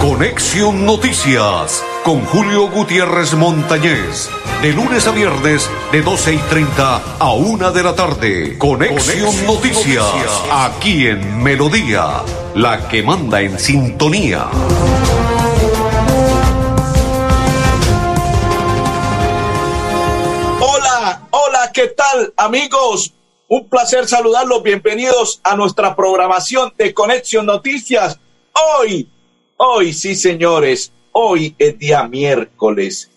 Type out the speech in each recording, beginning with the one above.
Conexión Noticias con Julio Gutiérrez Montañez. De lunes a viernes, de 12 y 30 a 1 de la tarde. Conexión, Noticias, aquí en Melodía, la que manda en sintonía. Hola, hola, ¿qué tal amigos? Un placer saludarlos. Bienvenidos a nuestra programación de Conexión Noticias. Hoy Hoy sí, señores, hoy es día miércoles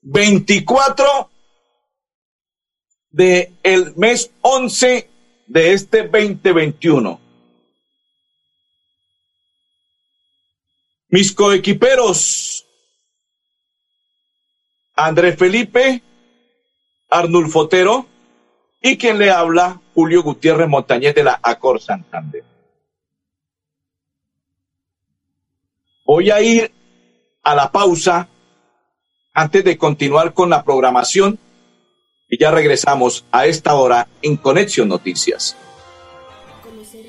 24 de el mes 11 de este 2021. Mis coequiperos, Andrés Felipe, Arnulfo Otero y quien le habla, Julio Gutiérrez Montañez de la Acor Santander. Voy a ir a la pausa antes de continuar con la programación y ya regresamos a esta hora en Conexión Noticias.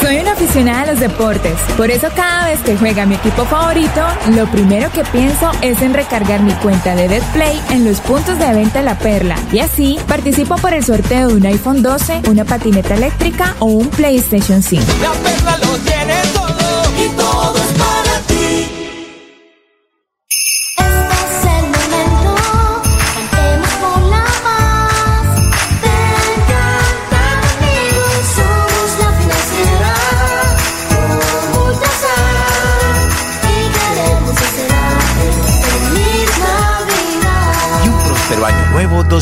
Soy una aficionada a los deportes, por eso cada vez que juega mi equipo favorito, lo primero que pienso es en recargar mi cuenta de Betplay en los puntos de venta La Perla y así participo por el sorteo de un iPhone 12, una patineta eléctrica o un PlayStation 5. La perla lo tiene todo y todo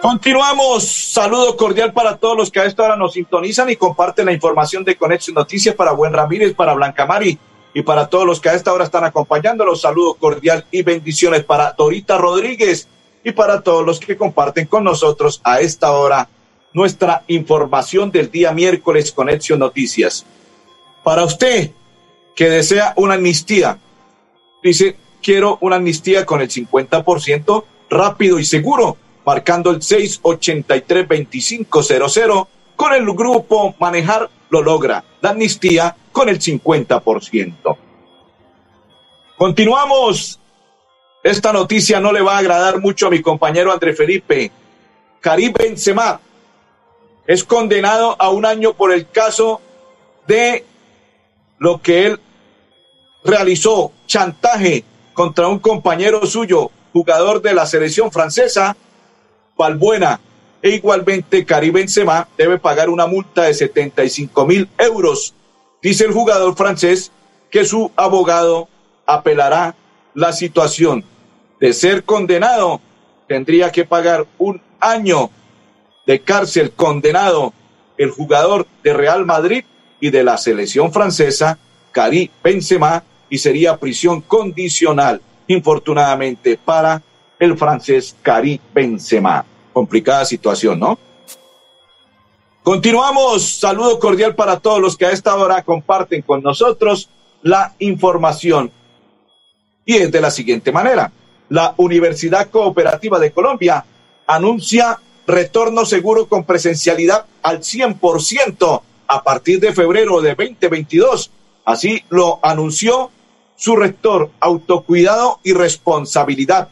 Continuamos. Saludo cordial para todos los que a esta hora nos sintonizan y comparten la información de Conexión Noticias para Buen Ramírez, para Blanca Mari y para todos los que a esta hora están acompañándolos. Saludo cordial y bendiciones para Dorita Rodríguez y para todos los que comparten con nosotros a esta hora nuestra información del día miércoles Conexión Noticias. Para usted que desea una amnistía, dice, quiero una amnistía con el 50% rápido y seguro marcando el 683-2500. Con el grupo Manejar lo logra. La amnistía con el 50%. Continuamos. Esta noticia no le va a agradar mucho a mi compañero André Felipe. Karim Benzema es condenado a un año por el caso de lo que él realizó, chantaje contra un compañero suyo, jugador de la selección francesa, Valbuena e igualmente Karim Benzema debe pagar una multa de 75 mil euros. Dice el jugador francés que su abogado apelará la situación. De ser condenado, tendría que pagar un año de cárcel condenado el jugador de Real Madrid y de la selección francesa, Karim Benzema, y sería prisión condicional, infortunadamente, para el francés Karim Benzema. Complicada situación, ¿no? Continuamos. Saludo cordial para todos los que a esta hora comparten con nosotros la información. Y es de la siguiente manera. La Universidad Cooperativa de Colombia anuncia retorno seguro con presencialidad al 100% a partir de febrero de 2022. Así lo anunció su rector, autocuidado y responsabilidad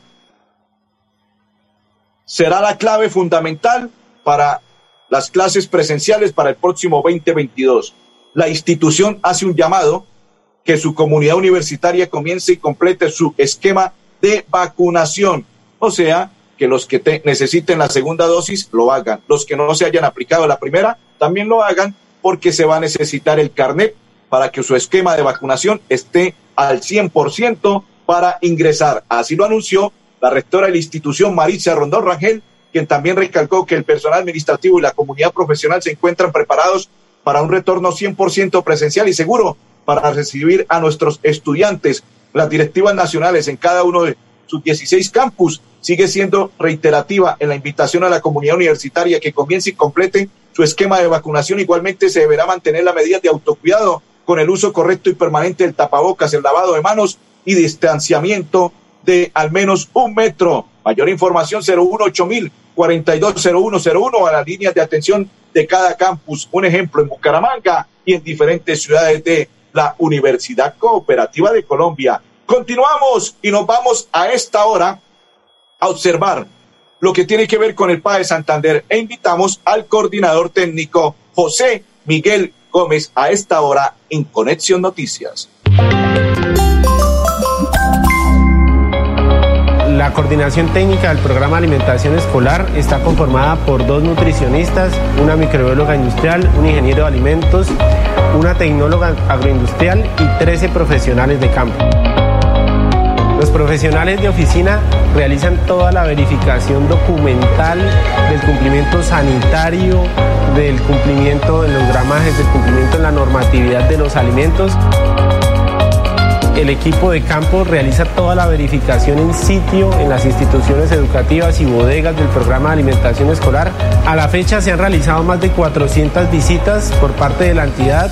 será la clave fundamental para las clases presenciales para el próximo 2022. La institución hace un llamado que su comunidad universitaria comience y complete su esquema de vacunación. O sea, que los que te necesiten la segunda dosis lo hagan. Los que no se hayan aplicado la primera también lo hagan porque se va a necesitar el carnet para que su esquema de vacunación esté al 100% para ingresar. Así lo anunció la rectora de la institución, Maritza Rondón Rangel, quien también recalcó que el personal administrativo y la comunidad profesional se encuentran preparados para un retorno 100% presencial y seguro para recibir a nuestros estudiantes. Las directivas nacionales en cada uno de sus 16 campus sigue siendo reiterativa en la invitación a la comunidad universitaria que comience y complete su esquema de vacunación. Igualmente se deberá mantener la medida de autocuidado con el uso correcto y permanente del tapabocas, el lavado de manos y distanciamiento de al menos un metro. Mayor información 018 mil 420101 a las líneas de atención de cada campus. Un ejemplo en Bucaramanga y en diferentes ciudades de la Universidad Cooperativa de Colombia. Continuamos y nos vamos a esta hora a observar lo que tiene que ver con el PAE Santander e invitamos al coordinador técnico José Miguel Gómez a esta hora en Conexión Noticias. La coordinación técnica del programa de alimentación escolar está conformada por dos nutricionistas, una microbióloga industrial, un ingeniero de alimentos, una tecnóloga agroindustrial y 13 profesionales de campo. Los profesionales de oficina realizan toda la verificación documental del cumplimiento sanitario, del cumplimiento en los gramajes, del cumplimiento en la normatividad de los alimentos el equipo de campo realiza toda la verificación en sitio en las instituciones educativas y bodegas del programa de alimentación escolar. A la fecha se han realizado más de 400 visitas por parte de la entidad.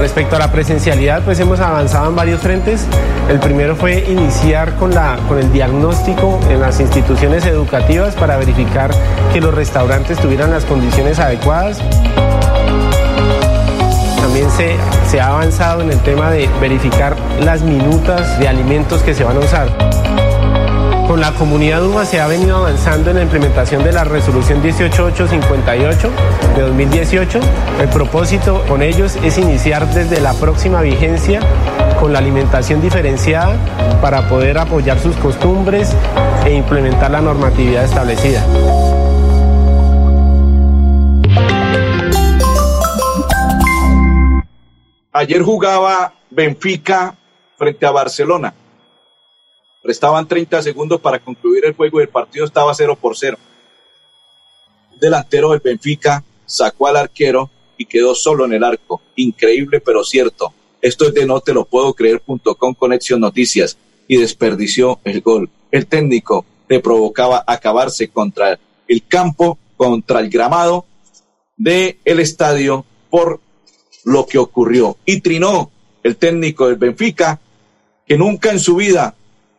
Respecto a la presencialidad, pues hemos avanzado en varios frentes. El primero fue iniciar con, la, con el diagnóstico en las instituciones educativas para verificar que los restaurantes tuvieran las condiciones adecuadas. Se ha avanzado en el tema de verificar las minutas de alimentos que se van a usar. Con la comunidad UBA se ha venido avanzando en la implementación de la resolución 18858 de 2018. El propósito con ellos es iniciar desde la próxima vigencia con la alimentación diferenciada para poder apoyar sus costumbres e implementar la normatividad establecida. Ayer jugaba Benfica frente a Barcelona. Restaban 30 segundos para concluir el juego y el partido estaba 0 por 0. Un delantero del Benfica sacó al arquero y quedó solo en el arco. Increíble, pero cierto. Esto es de no te lo puedo creer.com Conexión Noticias y desperdició el gol. El técnico le provocaba acabarse contra el campo, contra el gramado del el estadio por lo que ocurrió. Y trinó el técnico del Benfica, que nunca en su vida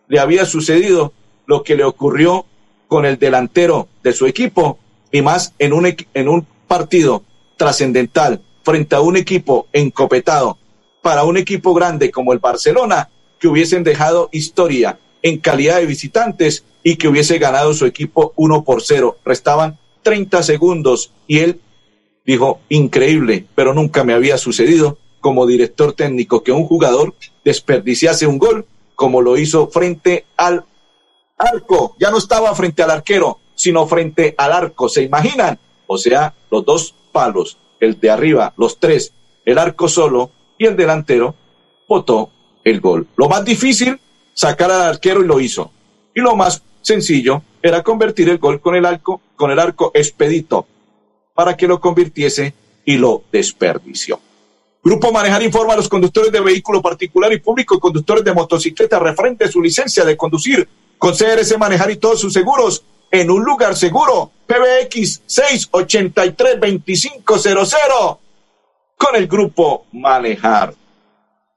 le había sucedido lo que le ocurrió con el delantero de su equipo, y más en un, en un partido trascendental frente a un equipo encopetado para un equipo grande como el Barcelona, que hubiesen dejado historia en calidad de visitantes y que hubiese ganado su equipo 1 por 0. Restaban 30 segundos y él dijo, increíble, pero nunca me había sucedido como director técnico que un jugador desperdiciase un gol como lo hizo frente al arco. Ya no estaba frente al arquero, sino frente al arco. ¿Se imaginan? O sea, los dos palos, el de arriba, los tres, el arco solo y el delantero, votó el gol. Lo más difícil, sacar al arquero y lo hizo. Y lo más sencillo era convertir el gol con el arco, con el arco expedito para que lo convirtiese y lo desperdició. Grupo Manejar informa a los conductores de vehículo particular y público y conductores de motocicleta referente a su licencia de conducir con CRS Manejar y todos sus seguros en un lugar seguro. PBX 683-2500 con el Grupo Manejar.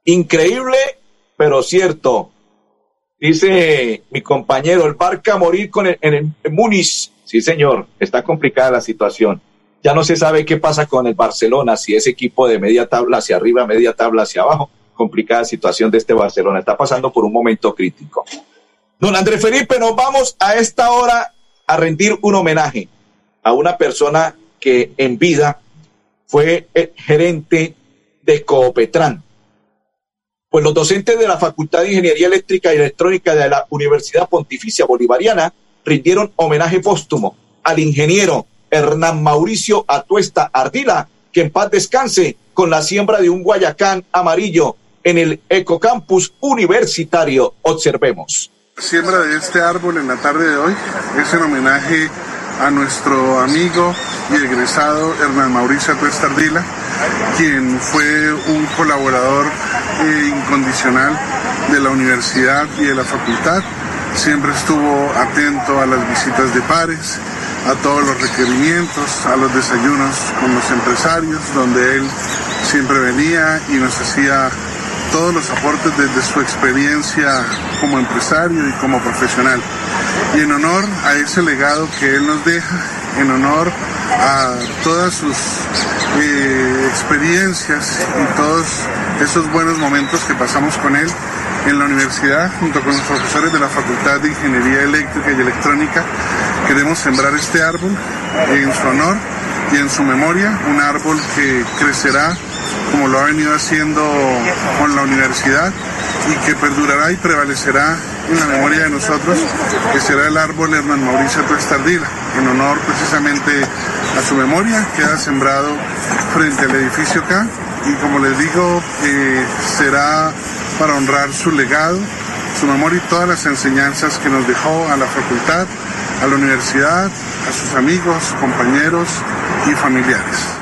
Increíble, pero cierto. Dice mi compañero, el Barca a morir con el, en el. Sí, señor, está complicada la situación. Ya no se sabe qué pasa con el Barcelona, si es equipo de media tabla hacia arriba, media tabla hacia abajo. Complicada situación de este Barcelona. Está pasando por un momento crítico. Don Andrés Felipe, nos vamos a esta hora a rendir un homenaje a una persona que en vida fue el gerente de Coopetran. Pues los docentes de la Facultad de Ingeniería Eléctrica y Electrónica de la Universidad Pontificia Bolivariana rindieron homenaje póstumo al ingeniero Hernán Mauricio Atuesta Ardila, que en paz descanse con la siembra de un Guayacán amarillo en el Ecocampus Universitario. Observemos. La siembra de este árbol en la tarde de hoy es en homenaje a nuestro amigo y egresado Hernán Mauricio Atuesta Ardila, quien fue un colaborador eh, incondicional de la universidad y de la facultad. Siempre estuvo atento a las visitas de pares, a todos los requerimientos, a los desayunos con los empresarios, donde él siempre venía y nos hacía todos los aportes desde su experiencia como empresario y como profesional. Y en honor a ese legado que él nos deja, en honor a todas sus eh, experiencias y todos esos buenos momentos que pasamos con él en la universidad, junto con los profesores de la Facultad de Ingeniería Eléctrica y Electrónica, queremos sembrar este árbol en su honor y en su memoria, un árbol que crecerá como lo ha venido haciendo con la universidad y que perdurará y prevalecerá en la memoria de nosotros, que será el árbol Hernán Mauricio Tuesta Ardila, en honor precisamente a su memoria, queda sembrado frente al edificio acá y como les digo, eh, será para honrar su legado, su memoria y todas las enseñanzas que nos dejó a la facultad, a la universidad, a sus amigos, compañeros y familiares.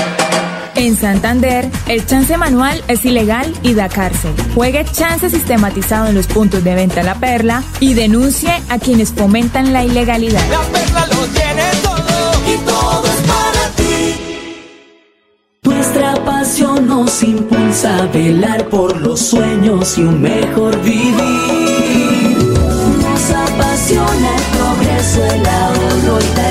En Santander, el chance manual es ilegal y da cárcel. Juegue chance sistematizado en los puntos de venta La Perla y denuncie a quienes fomentan la ilegalidad. La perla lo tiene todo y todo es para ti. Nuestra pasión nos impulsa a velar por los sueños y un mejor vivir. Nos apasiona el progreso, el ahorro y dar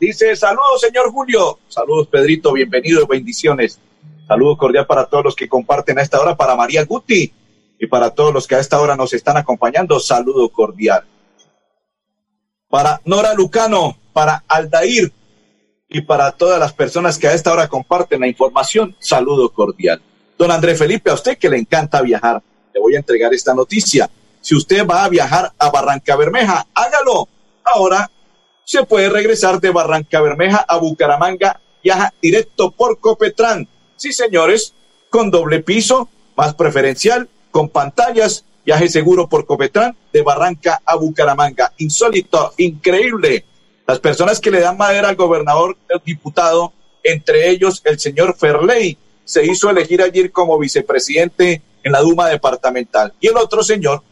Dice, saludos, señor Julio. Saludos, Pedrito. Bienvenido, bendiciones. Saludos cordial para todos los que comparten a esta hora, para María Guti y para todos los que a esta hora nos están acompañando. Saludo cordial. Para Nora Lucano, para Aldair y para todas las personas que a esta hora comparten la información. Saludo cordial. Don André Felipe, a usted que le encanta viajar, le voy a entregar esta noticia. Si usted va a viajar a Barranca Bermeja, hágalo. Ahora se puede regresar de Barranca Bermeja a Bucaramanga, viaja directo por Copetrán. Sí, señores, con doble piso, más preferencial, con pantallas, viaje seguro por Copetrán de Barranca a Bucaramanga. Insólito, increíble. Las personas que le dan madera al gobernador, el diputado, entre ellos el señor Ferley, se hizo elegir ayer como vicepresidente en la Duma departamental. Y el otro señor,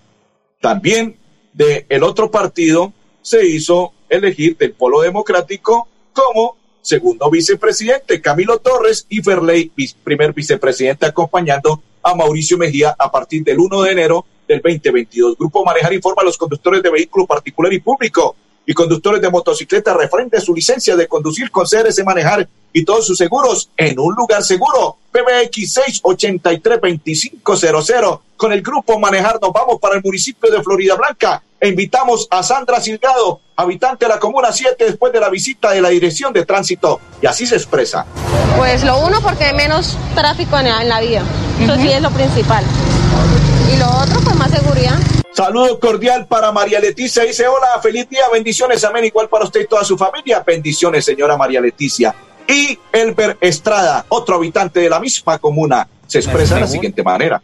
también del el otro partido, se hizo elegir del Polo Democrático como segundo vicepresidente, Camilo Torres y Ferley, primer vicepresidente, acompañando a Mauricio Mejía a partir del 1 de enero del 2022. Grupo Manejar informa a los conductores de vehículo particular y público y conductores de motocicleta referente a su licencia de conducir con CRS Manejar y todos sus seguros en un lugar seguro. PBX 683-2500. Con el Grupo Manejar nos vamos para el municipio de Florida Blanca e invitamos a Sandra Silgado, habitante de la Comuna 7, después de la visita de la Dirección de Tránsito. Y así se expresa. Pues lo uno porque hay menos tráfico en la, en la vía. Eso sí es lo principal. Y lo otro, pues más seguridad. Saludo cordial para María Leticia. Dice, hola, feliz día, bendiciones, amén. Igual para usted y toda su familia. Bendiciones, señora María Leticia. Y Elber Estrada, otro habitante de la misma comuna, se expresa de la siguiente manera.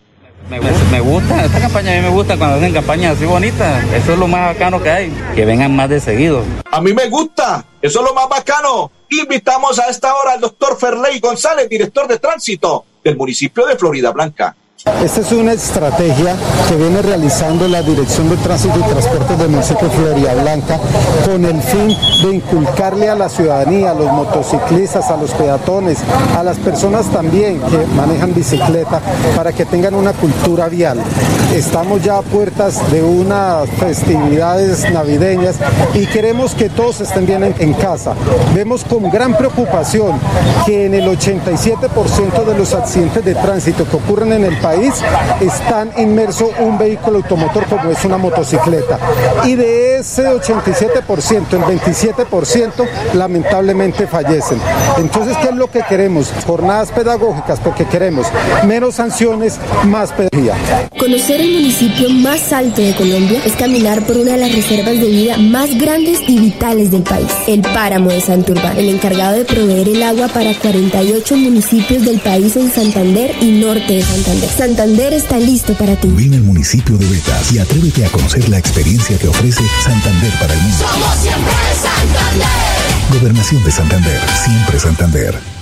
Me gusta, me gusta, esta campaña a mí me gusta cuando hacen campañas así bonitas. Eso es lo más bacano que hay, que vengan más de seguido. A mí me gusta, eso es lo más bacano. Invitamos a esta hora al doctor Ferley González, director de tránsito del municipio de Florida Blanca. Esta es una estrategia que viene realizando la Dirección de Tránsito y Transportes del municipio de Florida Blanca con el fin de inculcarle a la ciudadanía, a los motociclistas, a los peatones, a las personas también que manejan bicicleta para que tengan una cultura vial. Estamos ya a puertas de unas festividades navideñas y queremos que todos estén bien en, en casa. Vemos con gran preocupación que en el 87% de los accidentes de tránsito que ocurren en el país están inmerso un vehículo automotor como es una motocicleta. Y de ese 87%, el 27% lamentablemente fallecen. Entonces, ¿qué es lo que queremos? Jornadas pedagógicas porque queremos menos sanciones, más pedagogía. Conocer el municipio más alto de Colombia es caminar por una de las reservas de vida más grandes y vitales del país, el páramo de Santurbán, el encargado de proveer el agua para 48 municipios del país en Santander y norte de Santander. Santander está listo para ti. Ven al municipio de Betas y atrévete a conocer la experiencia que ofrece Santander para el mundo. Somos siempre Santander. Gobernación de Santander, siempre Santander.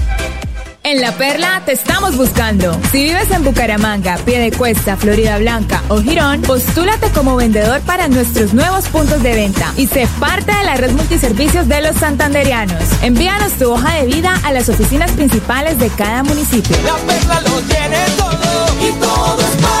En La Perla te estamos buscando. Si vives en Bucaramanga, Piedecuesta, Florida Blanca o Girón, postúlate como vendedor para nuestros nuevos puntos de venta y sé parte de la red multiservicios de los santanderianos. Envíanos tu hoja de vida a las oficinas principales de cada municipio. La perla lo tiene todo y todo es para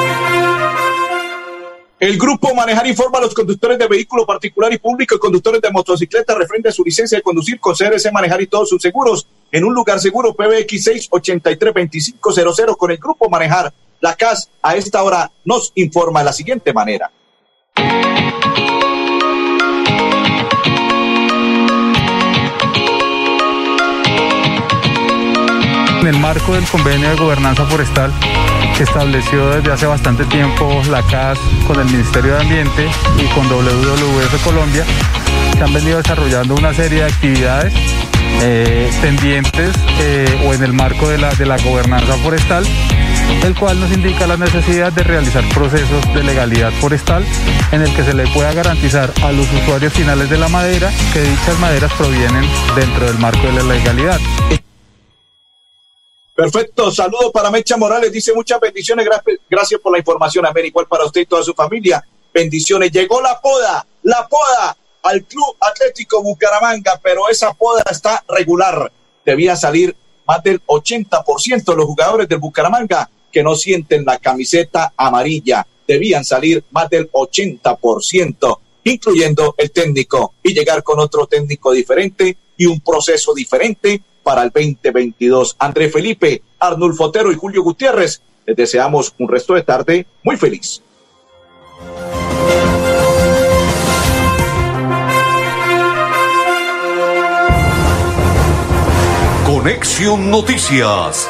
El grupo Manejar informa a los conductores de vehículo particular y público y conductores de motocicleta referente a su licencia de conducir con CRC Manejar y todos sus seguros en un lugar seguro PBX 683-2500 con el grupo Manejar. La CAS a esta hora nos informa de la siguiente manera. En el marco del convenio de gobernanza forestal que estableció desde hace bastante tiempo la CAS con el Ministerio de Ambiente y con WWF Colombia, se han venido desarrollando una serie de actividades eh, pendientes eh, o en el marco de la, de la gobernanza forestal, el cual nos indica la necesidad de realizar procesos de legalidad forestal en el que se le pueda garantizar a los usuarios finales de la madera que dichas maderas provienen dentro del marco de la legalidad. Perfecto, saludo para Mecha Morales, dice muchas bendiciones, gracias, por la información, Amén, igual para usted y toda su familia. Bendiciones, llegó la poda, la poda al Club Atlético Bucaramanga, pero esa poda está regular. Debía salir más del 80% de los jugadores del Bucaramanga que no sienten la camiseta amarilla. Debían salir más del 80%, incluyendo el técnico, y llegar con otro técnico diferente y un proceso diferente para el 2022. André Felipe, Arnulfo Otero y Julio Gutiérrez, les deseamos un resto de tarde muy feliz. Conexión Noticias